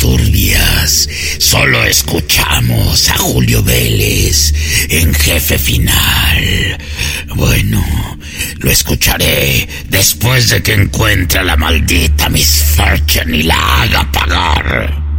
turbias. Solo escuchamos a Julio Vélez en jefe final. Bueno, lo escucharé después de que encuentre a la maldita Miss Fortune y la haga pagar.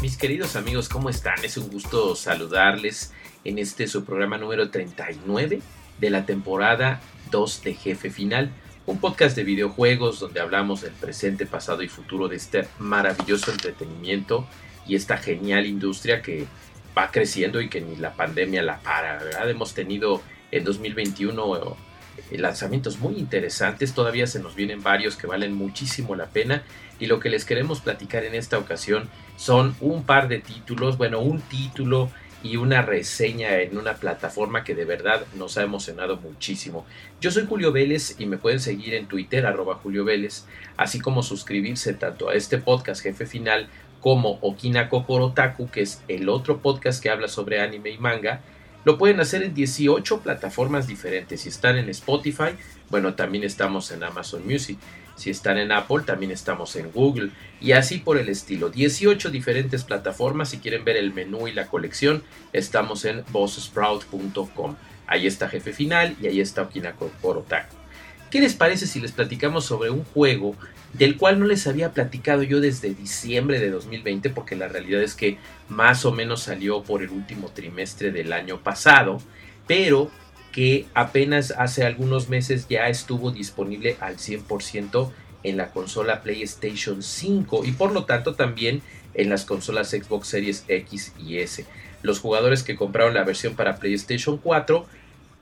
Mis queridos amigos, ¿cómo están? Es un gusto saludarles en este su programa número 39 de la temporada 2 de Jefe Final, un podcast de videojuegos donde hablamos del presente, pasado y futuro de este maravilloso entretenimiento y esta genial industria que va creciendo y que ni la pandemia la para, ¿verdad? Hemos tenido en 2021 eh, lanzamientos muy interesantes, todavía se nos vienen varios que valen muchísimo la pena y lo que les queremos platicar en esta ocasión son un par de títulos, bueno, un título y una reseña en una plataforma que de verdad nos ha emocionado muchísimo. Yo soy Julio Vélez y me pueden seguir en Twitter arroba Julio Vélez, así como suscribirse tanto a este podcast Jefe Final como Okina Kokorotaku, que es el otro podcast que habla sobre anime y manga. Lo pueden hacer en 18 plataformas diferentes. Si están en Spotify, bueno, también estamos en Amazon Music. Si están en Apple, también estamos en Google. Y así por el estilo. 18 diferentes plataformas. Si quieren ver el menú y la colección, estamos en bossprout.com. Ahí está Jefe Final y ahí está Okinako Otaku. ¿Qué les parece si les platicamos sobre un juego del cual no les había platicado yo desde diciembre de 2020? Porque la realidad es que más o menos salió por el último trimestre del año pasado. Pero que apenas hace algunos meses ya estuvo disponible al 100% en la consola PlayStation 5 y por lo tanto también en las consolas Xbox Series X y S. Los jugadores que compraron la versión para PlayStation 4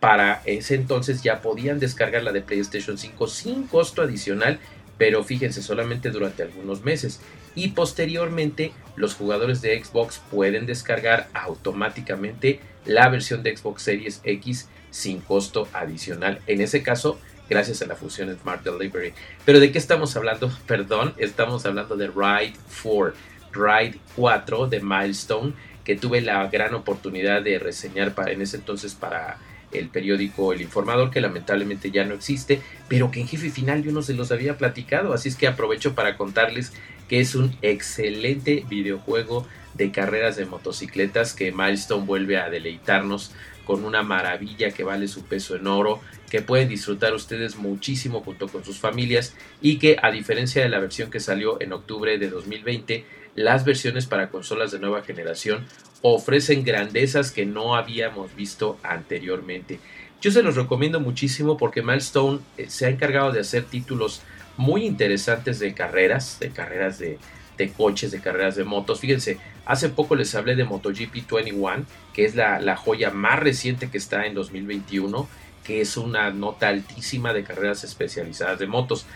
para ese entonces ya podían descargar la de PlayStation 5 sin costo adicional, pero fíjense solamente durante algunos meses. Y posteriormente los jugadores de Xbox pueden descargar automáticamente la versión de Xbox Series X sin costo adicional. En ese caso, gracias a la fusión Smart Delivery. Pero ¿de qué estamos hablando? Perdón, estamos hablando de Ride 4, Ride 4 de Milestone, que tuve la gran oportunidad de reseñar para, en ese entonces para el periódico El Informador, que lamentablemente ya no existe, pero que en jefe final yo no se los había platicado, así es que aprovecho para contarles que es un excelente videojuego de carreras de motocicletas que Milestone vuelve a deleitarnos con una maravilla que vale su peso en oro, que pueden disfrutar ustedes muchísimo junto con sus familias y que a diferencia de la versión que salió en octubre de 2020, las versiones para consolas de nueva generación ofrecen grandezas que no habíamos visto anteriormente. Yo se los recomiendo muchísimo porque Milestone eh, se ha encargado de hacer títulos muy interesantes de carreras, de carreras de, de coches, de carreras de motos. Fíjense, hace poco les hablé de MotoGP 21, que es la, joya más reciente que está en 2021, que es una nota altísima de carreras especializadas de motos.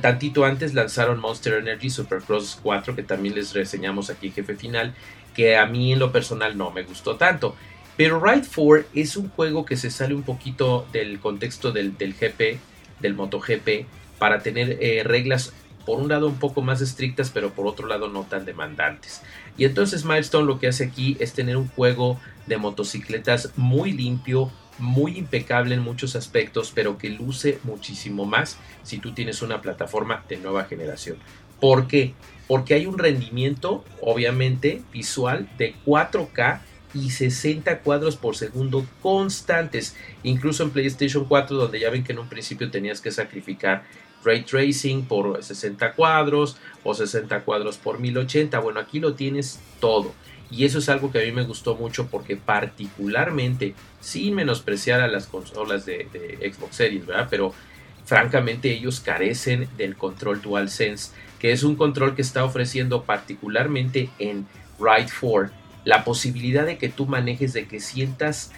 Tantito antes lanzaron Monster Energy Supercross 4, que también les reseñamos aquí jefe final, que a mí en lo personal no me gustó tanto. Pero Ride 4 es un juego que se sale un poquito del contexto del, GP, del MotoGP, para tener eh, reglas por un lado un poco más estrictas, pero por otro lado no tan demandantes. Y entonces Milestone lo que hace aquí es tener un juego de motocicletas muy limpio, muy impecable en muchos aspectos, pero que luce muchísimo más si tú tienes una plataforma de nueva generación. ¿Por qué? Porque hay un rendimiento, obviamente, visual de 4K y 60 cuadros por segundo constantes. Incluso en PlayStation 4, donde ya ven que en un principio tenías que sacrificar ray tracing por 60 cuadros o 60 cuadros por 1080. Bueno, aquí lo tienes todo. Y eso es algo que a mí me gustó mucho porque particularmente, sin menospreciar a las consolas de, Xbox Series, ¿verdad? Pero francamente ellos carecen del control DualSense, que es un control que está ofreciendo particularmente en Ride 4 la posibilidad de que tú manejes, de que sientas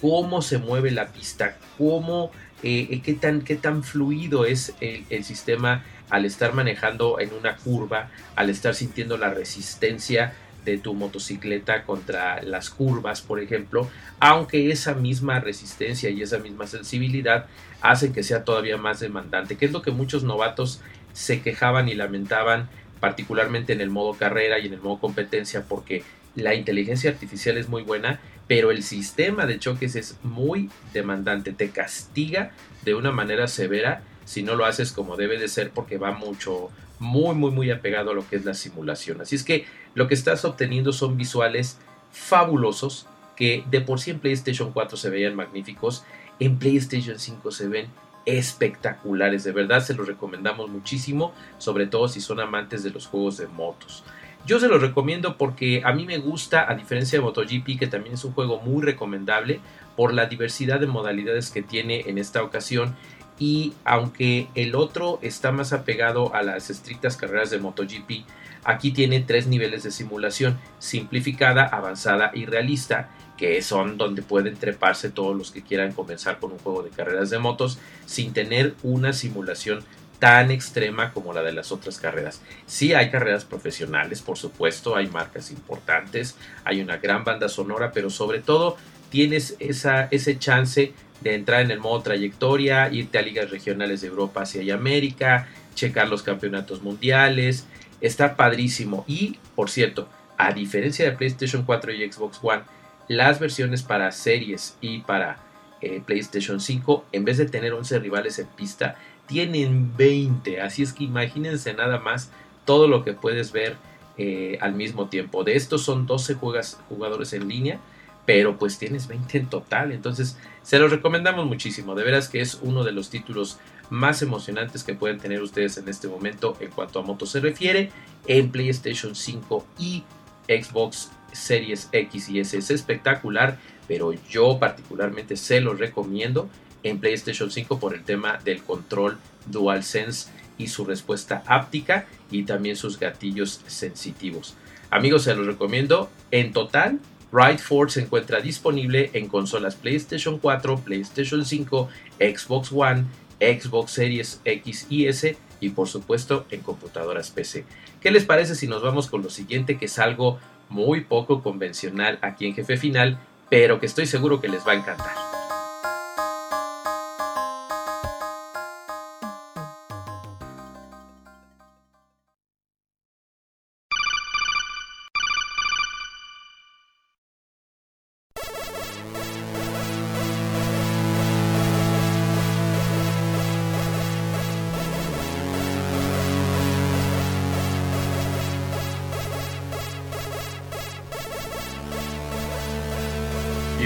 cómo se mueve la pista, cómo eh, eh, qué, tan, qué tan fluido es el, sistema al estar manejando en una curva, al estar sintiendo la resistencia de tu motocicleta contra las curvas, por ejemplo, aunque esa misma resistencia y esa misma sensibilidad hacen que sea todavía más demandante, que es lo que muchos novatos se quejaban y lamentaban, particularmente en el modo carrera y en el modo competencia, porque la inteligencia artificial es muy buena, pero el sistema de choques es muy demandante, te castiga de una manera severa si no lo haces como debe de ser porque va mucho, muy, muy, muy apegado a lo que es la simulación. Así es que lo que estás obteniendo son visuales fabulosos que de por sí en PlayStation 4 se veían magníficos, en PlayStation 5 se ven espectaculares, de verdad se los recomendamos muchísimo, sobre todo si son amantes de los juegos de motos. Yo se los recomiendo porque a mí me gusta, a diferencia de MotoGP, que también es un juego muy recomendable por la diversidad de modalidades que tiene en esta ocasión. Y aunque el otro está más apegado a las estrictas carreras de MotoGP, aquí tiene tres niveles de simulación, simplificada, avanzada y realista, que son donde pueden treparse todos los que quieran comenzar con un juego de carreras de motos sin tener una simulación tan extrema como la de las otras carreras. Sí hay carreras profesionales, por supuesto, hay marcas importantes, hay una gran banda sonora, pero sobre todo tienes esa, ese chance de entrar en el modo trayectoria, irte a ligas regionales de Europa, Asia y América, checar los campeonatos mundiales, está padrísimo. Y, por cierto, a diferencia de PlayStation 4 y Xbox One, las versiones para series y para eh, PlayStation 5, en vez de tener 11 rivales en pista, tienen 20. Así es que imagínense nada más todo lo que puedes ver eh, al mismo tiempo. De estos son 12 jugadores en línea, pero pues tienes 20 en total. Entonces se los recomendamos muchísimo. De veras que es uno de los títulos más emocionantes que pueden tener ustedes en este momento en cuanto a motos se refiere en PlayStation 5 y Xbox Series X y S. Es espectacular, pero yo particularmente se los recomiendo en PlayStation 5 por el tema del control DualSense y su respuesta áptica y también sus gatillos sensitivos. Amigos, se los recomiendo. En total, Ride Force se encuentra disponible en consolas PlayStation 4, PlayStation 5, Xbox One, Xbox Series X y S y por supuesto en computadoras PC. ¿Qué les parece si nos vamos con lo siguiente que es algo muy poco convencional aquí en Jefe Final, pero que estoy seguro que les va a encantar?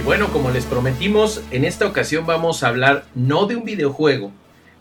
Y bueno, como les prometimos, en esta ocasión vamos a hablar no de un videojuego,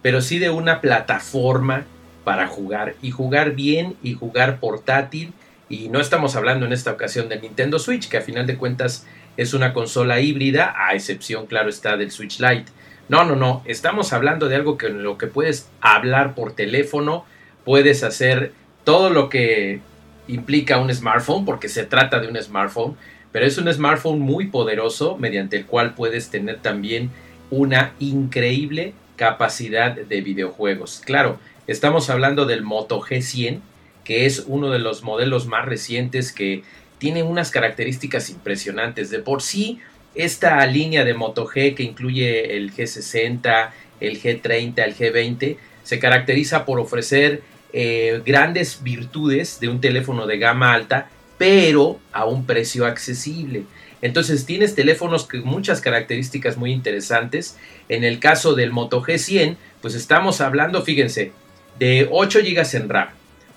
pero sí de una plataforma para jugar y jugar bien y jugar portátil. Y no estamos hablando en esta ocasión de Nintendo Switch, que a final de cuentas es una consola híbrida, a excepción, claro está, del Switch Lite. No, no, no, estamos hablando de algo que en lo que puedes hablar por teléfono, puedes hacer todo lo que implica un smartphone, porque se trata de un smartphone, pero es un smartphone muy poderoso mediante el cual puedes tener también una increíble capacidad de videojuegos. Claro, estamos hablando del Moto G100, que es uno de los modelos más recientes que tiene unas características impresionantes. De por sí, esta línea de Moto G que incluye el G60, el G30, el G20, se caracteriza por ofrecer eh, grandes virtudes de un teléfono de gama alta pero a un precio accesible. Entonces tienes teléfonos con muchas características muy interesantes. En el caso del Moto G100, pues estamos hablando, fíjense, de 8 GB en RAM,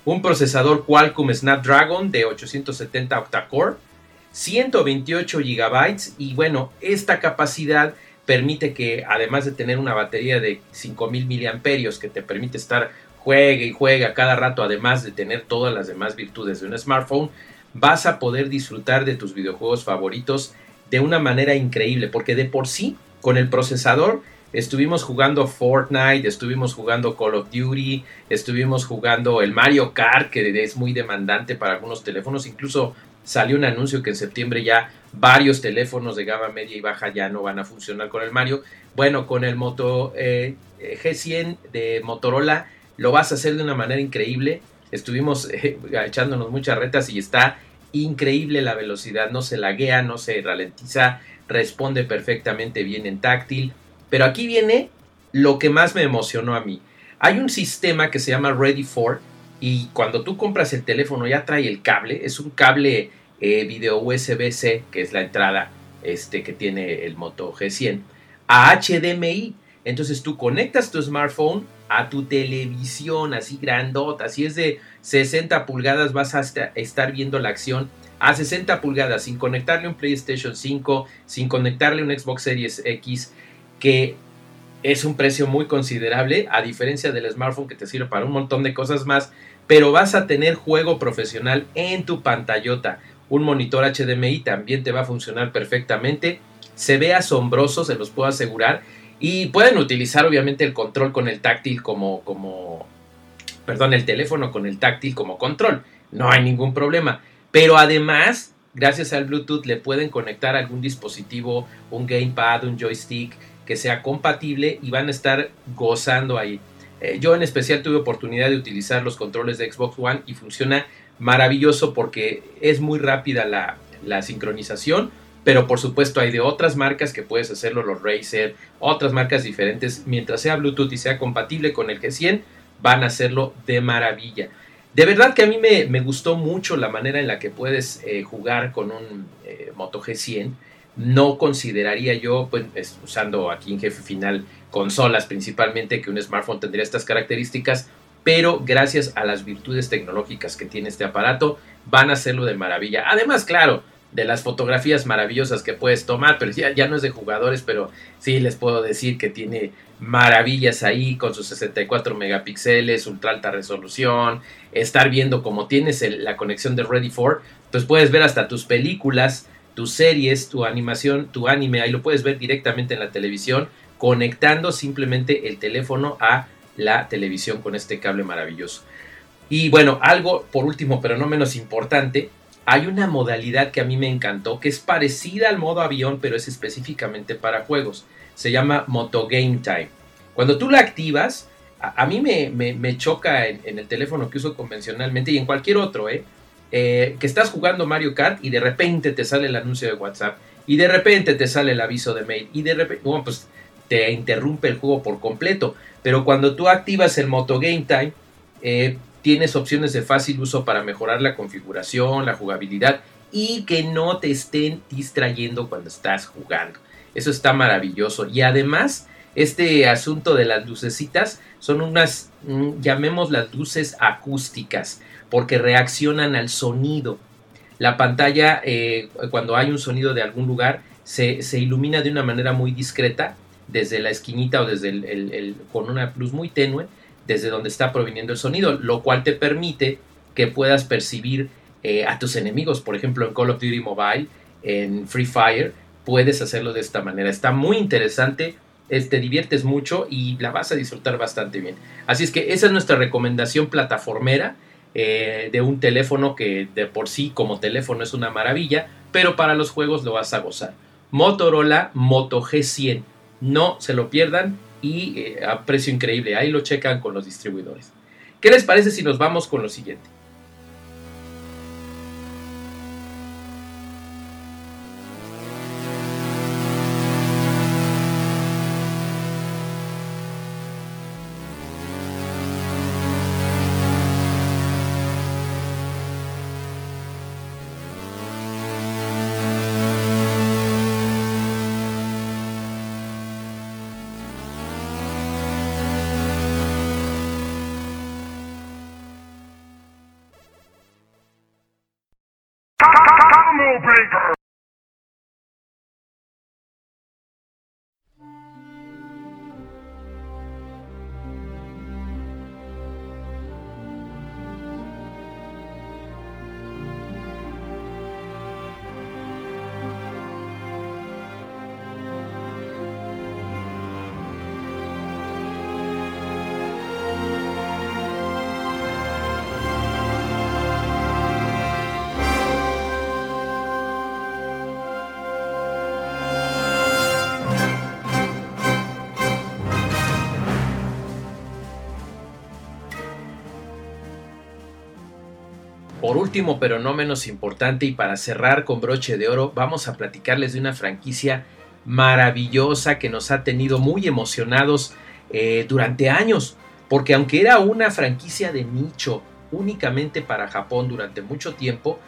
un procesador Qualcomm Snapdragon de 870 octa-core, 128 GB y bueno, esta capacidad permite que además de tener una batería de 5000 mAh que te permite estar juegue y juega cada rato, además de tener todas las demás virtudes de un smartphone, vas a poder disfrutar de tus videojuegos favoritos de una manera increíble, porque de por sí, con el procesador, estuvimos jugando Fortnite, estuvimos jugando Call of Duty, estuvimos jugando el Mario Kart, que es muy demandante para algunos teléfonos, incluso salió un anuncio que en septiembre ya varios teléfonos de gama media y baja ya no van a funcionar con el Mario. Bueno, con el Moto eh, G100 de Motorola lo vas a hacer de una manera increíble estuvimos eh, echándonos muchas retas y está increíble la velocidad, no se laguea, no se ralentiza, responde perfectamente bien en táctil. Pero aquí viene lo que más me emocionó a mí. Hay un sistema que se llama Ready for y cuando tú compras el teléfono ya trae el cable, es un cable eh, video USB-C, que es la entrada este, que tiene el Moto G100, a HDMI. Entonces tú conectas tu smartphone a tu televisión así grandota, si es de 60 pulgadas vas a estar viendo la acción a 60 pulgadas sin conectarle un PlayStation 5, sin conectarle un Xbox Series X, que es un precio muy considerable, a diferencia del smartphone que te sirve para un montón de cosas más, pero vas a tener juego profesional en tu pantallota. Un monitor HDMI también te va a funcionar perfectamente. Se ve asombroso, se los puedo asegurar. Y pueden utilizar obviamente el control con el táctil como, como, perdón, el teléfono con el táctil como control. No hay ningún problema. Pero además, gracias al Bluetooth le pueden conectar algún dispositivo, un gamepad, un joystick que sea compatible y van a estar gozando ahí. Eh, yo en especial tuve oportunidad de utilizar los controles de Xbox One y funciona maravilloso porque es muy rápida la, la sincronización, pero por supuesto hay de otras marcas que puedes hacerlo, los Razer, otras marcas diferentes, mientras sea Bluetooth y sea compatible con el G100, van a hacerlo de maravilla. De verdad que a mí me, gustó mucho la manera en la que puedes eh, jugar con un eh, Moto G100 no consideraría yo, pues, usando aquí en jefe final consolas principalmente, que un smartphone tendría estas características, pero gracias a las virtudes tecnológicas que tiene este aparato, van a hacerlo de maravilla. Además, claro, de las fotografías maravillosas que puedes tomar, pero ya, ya no es de jugadores, pero sí les puedo decir que tiene maravillas ahí con sus 64 megapíxeles, ultra alta resolución, estar viendo como tienes la conexión de Ready for, pues puedes ver hasta tus películas tus series, tu animación, tu anime, ahí lo puedes ver directamente en la televisión, conectando simplemente el teléfono a la televisión con este cable maravilloso. Y bueno, algo por último, pero no menos importante, hay una modalidad que a mí me encantó, que es parecida al modo avión, pero es específicamente para juegos. Se llama Moto Game Time. Cuando tú la activas, a, mí me, choca en, en, el teléfono que uso convencionalmente y en cualquier otro, ¿eh? Eh, que estás jugando Mario Kart y de repente te sale el anuncio de WhatsApp y de repente te sale el aviso de mail y de repente, bueno, pues te interrumpe el juego por completo. Pero cuando tú activas el Moto Game Time, eh, tienes opciones de fácil uso para mejorar la configuración, la jugabilidad y que no te estén distrayendo cuando estás jugando. Eso está maravilloso. Y además, este asunto de las lucecitas son unas, mm, llamemos las luces acústicas porque reaccionan al sonido. La pantalla, eh, cuando hay un sonido de algún lugar, se, ilumina de una manera muy discreta, desde la esquinita o desde el, con una luz muy tenue, desde donde está proviniendo el sonido, lo cual te permite que puedas percibir eh, a tus enemigos. Por ejemplo, en Call of Duty Mobile, en Free Fire, puedes hacerlo de esta manera. Está muy interesante, te diviertes mucho y la vas a disfrutar bastante bien. Así es que esa es nuestra recomendación plataformera eh, de un teléfono que de por sí como teléfono es una maravilla, pero para los juegos lo vas a gozar. Motorola Moto G100, no se lo pierdan y eh, a precio increíble, ahí lo checan con los distribuidores. ¿Qué les parece si nos vamos con lo siguiente? Último, pero no menos importante, y para cerrar con broche de oro, vamos a platicarles de una franquicia maravillosa que nos ha tenido muy emocionados eh, durante años, porque aunque era una franquicia de nicho únicamente para Japón durante mucho tiempo,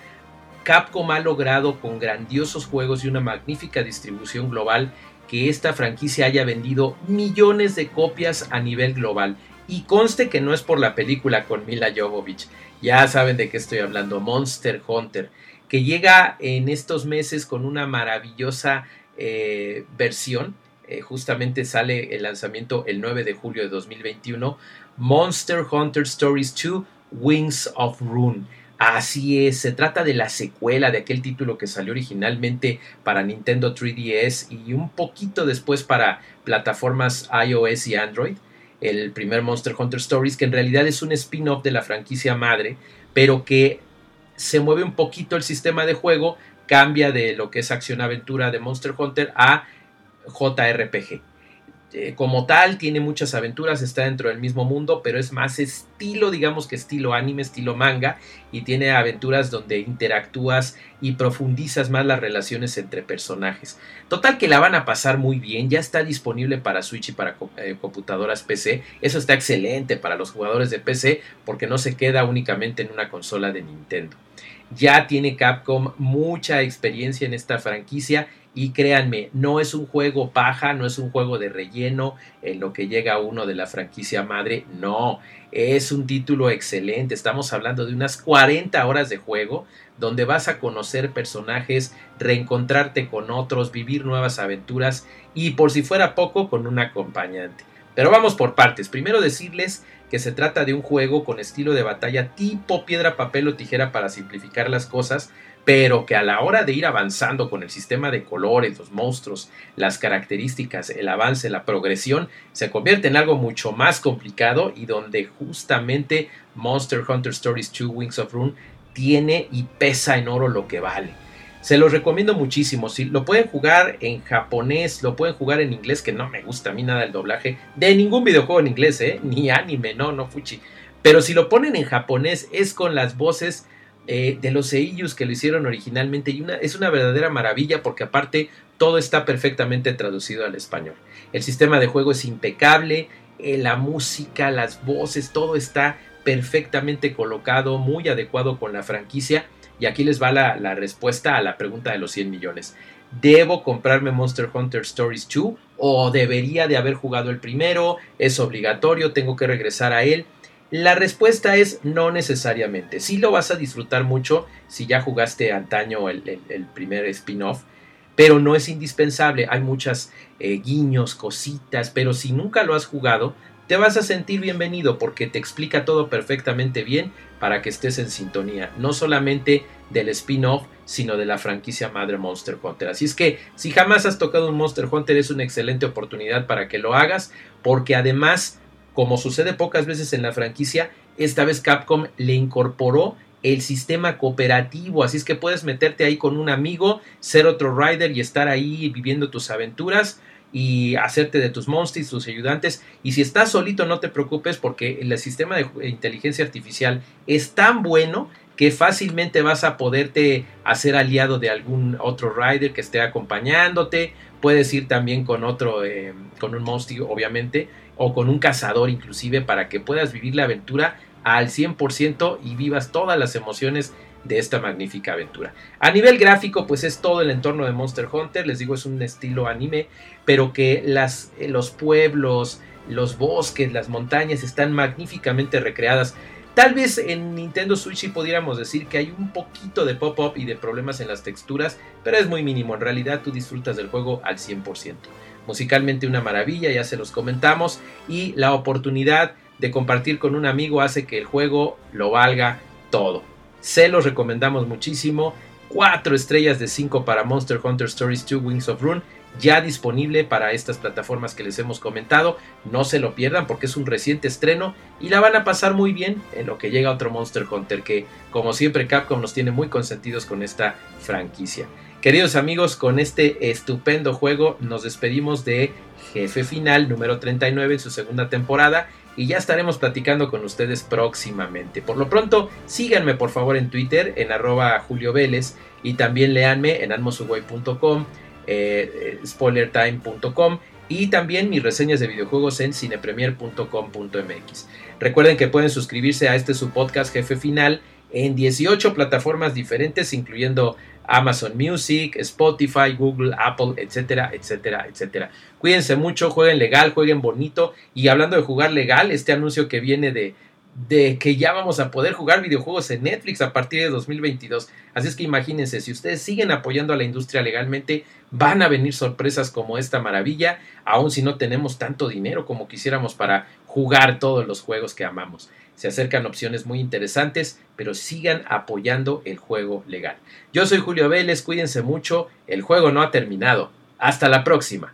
Capcom ha logrado con grandiosos juegos y una magnífica distribución global que esta franquicia haya vendido millones de copias a nivel global. Y conste que no es por la película con Mila Jovovich, ya saben de qué estoy hablando, Monster Hunter, que llega en estos meses con una maravillosa eh, versión. Eh, justamente sale el lanzamiento el 9 de julio de 2021. Monster Hunter Stories 2 Wings of Rune. Así es, se trata de la secuela de aquel título que salió originalmente para Nintendo 3DS y un poquito después para plataformas iOS y Android el primer Monster Hunter Stories, que en realidad es un spin-off de la franquicia madre, pero que se mueve un poquito el sistema de juego, cambia de lo que es acción-aventura de Monster Hunter a JRPG. Eh, como tal, tiene muchas aventuras, está dentro del mismo mundo, pero es más estilo, digamos que estilo anime, estilo manga, y tiene aventuras donde interactúas y profundizas más las relaciones entre personajes. Total que la van a pasar muy bien, ya está disponible para Switch y para eh, computadoras PC, eso está excelente para los jugadores de PC porque no se queda únicamente en una consola de Nintendo. Ya tiene Capcom mucha experiencia en esta franquicia y créanme, no es un juego paja, no es un juego de relleno en lo que llega uno de la franquicia madre, no, es un título excelente, estamos hablando de unas 40 horas de juego donde vas a conocer personajes, reencontrarte con otros, vivir nuevas aventuras y por si fuera poco con un acompañante. Pero vamos por partes, primero decirles que se trata de un juego con estilo de batalla tipo piedra, papel o tijera para simplificar las cosas, pero que a la hora de ir avanzando con el sistema de colores, los monstruos, las características, el avance, la progresión, se convierte en algo mucho más complicado y donde justamente Monster Hunter Stories 2 Wings of Rune tiene y pesa en oro lo que vale. Se los recomiendo muchísimo. Si lo pueden jugar en japonés, lo pueden jugar en inglés, que no me gusta a mí nada el doblaje de ningún videojuego en inglés, ¿eh? ni anime, no, no fuchi. Pero si lo ponen en japonés, es con las voces eh, de los seiyus que lo hicieron originalmente y una, es una verdadera maravilla porque aparte todo está perfectamente traducido al español. El sistema de juego es impecable, eh, la música, las voces, todo está perfectamente colocado, muy adecuado con la franquicia. Y aquí les va la, la respuesta a la pregunta de los 100 millones. ¿Debo comprarme Monster Hunter Stories 2 o debería de haber jugado el primero? ¿Es obligatorio? ¿Tengo que regresar a él? La respuesta es no necesariamente. Sí lo vas a disfrutar mucho si ya jugaste antaño el, primer spin-off, pero no es indispensable. Hay muchas eh, guiños, cositas, pero si nunca lo has jugado, te vas a sentir bienvenido porque te explica todo perfectamente bien para que estés en sintonía, no solamente del spin-off, sino de la franquicia madre Monster Hunter. Así es que si jamás has tocado un Monster Hunter es una excelente oportunidad para que lo hagas, porque además como sucede pocas veces en la franquicia, esta vez Capcom le incorporó el sistema cooperativo, así es que puedes meterte ahí con un amigo, ser otro rider y estar ahí viviendo tus aventuras y hacerte de tus monsters, tus ayudantes. Y si estás solito, no te preocupes porque el sistema de inteligencia artificial es tan bueno que fácilmente vas a poderte hacer aliado de algún otro rider que esté acompañándote. Puedes ir también con otro, eh, con un monster, obviamente o con un cazador inclusive para que puedas vivir la aventura al 100% y vivas todas las emociones de esta magnífica aventura. A nivel gráfico, pues es todo el entorno de Monster Hunter, les digo, es un estilo anime, pero que las, eh, los pueblos, los bosques, las montañas están magníficamente recreadas. Tal vez en Nintendo Switch sí pudiéramos decir que hay un poquito de pop-up y de problemas en las texturas, pero es muy mínimo, en realidad tú disfrutas del juego al 100% musicalmente una maravilla, ya se los comentamos, y la oportunidad de compartir con un amigo hace que el juego lo valga todo. Se los recomendamos muchísimo. 4 estrellas de 5 para Monster Hunter Stories 2 Wings of Rune, ya disponible para estas plataformas que les hemos comentado. No se lo pierdan porque es un reciente estreno y la van a pasar muy bien en lo que llega otro Monster Hunter que, como siempre, Capcom nos tiene muy consentidos con esta franquicia. Queridos amigos, con este estupendo juego nos despedimos de Jefe Final número 39 en su segunda temporada y ya estaremos platicando con ustedes próximamente. Por lo pronto, síganme por favor en Twitter en arroba Julio Vélez y también leanme en almosuguay.com, eh, spoilertime.com y también mis reseñas de videojuegos en cinepremier.com.mx. Recuerden que pueden suscribirse a este su podcast Jefe Final en 18 plataformas diferentes, incluyendo Amazon Music, Spotify, Google, Apple, etcétera, etcétera, etcétera. Cuídense mucho, jueguen legal, jueguen bonito. Y hablando de jugar legal, este anuncio que viene de, de que ya vamos a poder jugar videojuegos en Netflix a partir de 2022. Así es que imagínense, si ustedes siguen apoyando a la industria legalmente, van a venir sorpresas como esta maravilla, aun si no tenemos tanto dinero como quisiéramos para jugar todos los juegos que amamos. Se acercan opciones muy interesantes, pero sigan apoyando el juego legal. Yo soy Julio Vélez, cuídense mucho, el juego no ha terminado. Hasta la próxima.